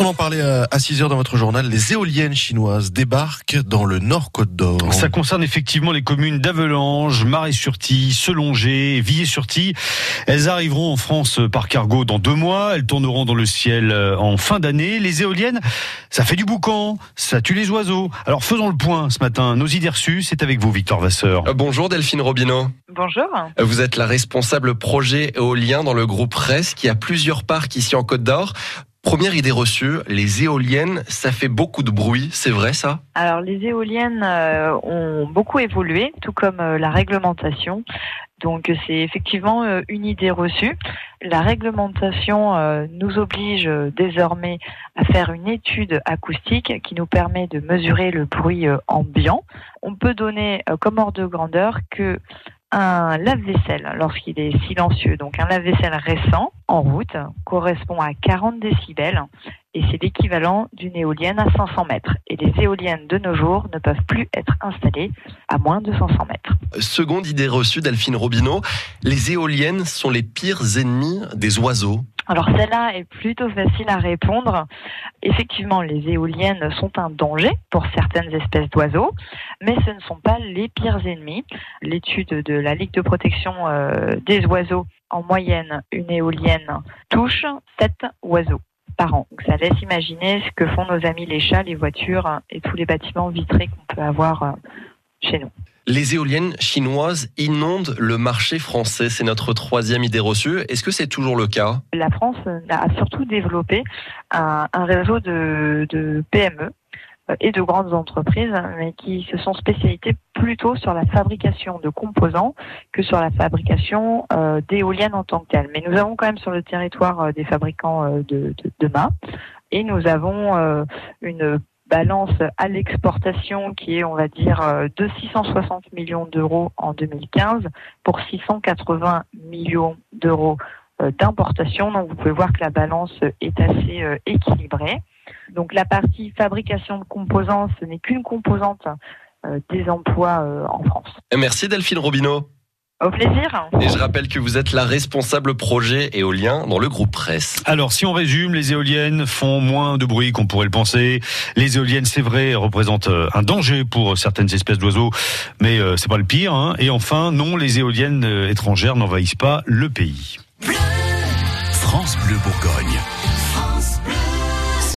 On en parlait à 6 heures dans votre journal. Les éoliennes chinoises débarquent dans le Nord Côte d'Or. Ça concerne effectivement les communes d'Avelange, Marais-sur-Tille, Selongé, Villers-sur-Tille. Elles arriveront en France par cargo dans deux mois. Elles tourneront dans le ciel euh, en fin d'année. Les éoliennes, ça fait du boucan, ça tue les oiseaux. Alors faisons le point ce matin. Nos idées reçues, c'est avec vous, Victor Vasseur. Euh, bonjour Delphine Robineau. Bonjour. Euh, vous êtes la responsable projet éolien dans le groupe RES qui a plusieurs parcs ici en Côte d'Or. Première idée reçue, les éoliennes, ça fait beaucoup de bruit, c'est vrai ça? Alors les éoliennes euh, ont beaucoup évolué, tout comme euh, la réglementation. Donc c'est effectivement euh, une idée reçue. La réglementation nous oblige désormais à faire une étude acoustique qui nous permet de mesurer le bruit ambiant. On peut donner comme ordre de grandeur que un lave-vaisselle lorsqu'il est silencieux, donc un lave-vaisselle récent en route correspond à 40 décibels et c'est l'équivalent d'une éolienne à 500 mètres. Et les éoliennes de nos jours ne peuvent plus être installées à moins de 500 mètres. Seconde idée reçue d'Alphine Robineau, les éoliennes sont les pires ennemis des oiseaux. Alors celle-là est plutôt facile à répondre. Effectivement, les éoliennes sont un danger pour certaines espèces d'oiseaux, mais ce ne sont pas les pires ennemis. L'étude de la Ligue de protection euh, des oiseaux, en moyenne, une éolienne touche 7 oiseaux par an. Donc ça laisse imaginer ce que font nos amis les chats, les voitures et tous les bâtiments vitrés qu'on peut avoir euh, chez nous. Les éoliennes chinoises inondent le marché français. C'est notre troisième idée reçue. Est-ce que c'est toujours le cas? La France a surtout développé un, réseau de, PME euh, et de grandes entreprises, mais qui se sont spécialisées plutôt sur la fabrication de composants que sur la fabrication euh, d'éoliennes en tant que telles. Mais nous avons quand même sur le territoire euh, des fabricants de, de, de mâts et nous avons une balance à l'exportation qui est, on va dire, euh, de 660 millions d'euros en 2015 pour 680 millions d'euros euh, d'importation. Donc vous pouvez voir que la balance est assez euh, équilibrée. Donc la partie fabrication de composants, ce n'est qu'une composante des emplois en France. Merci Delphine Robineau. Au plaisir. Et je rappelle que vous êtes la responsable projet éolien dans le groupe Presse. Alors, si on résume, les éoliennes font moins de bruit qu'on pourrait le penser. Les éoliennes, c'est vrai, représentent euh, un danger pour certaines espèces d'oiseaux, mais euh, c'est pas le pire. Hein. Et enfin, non, les éoliennes euh, étrangères n'envahissent pas le pays. France Bleu Bourgogne.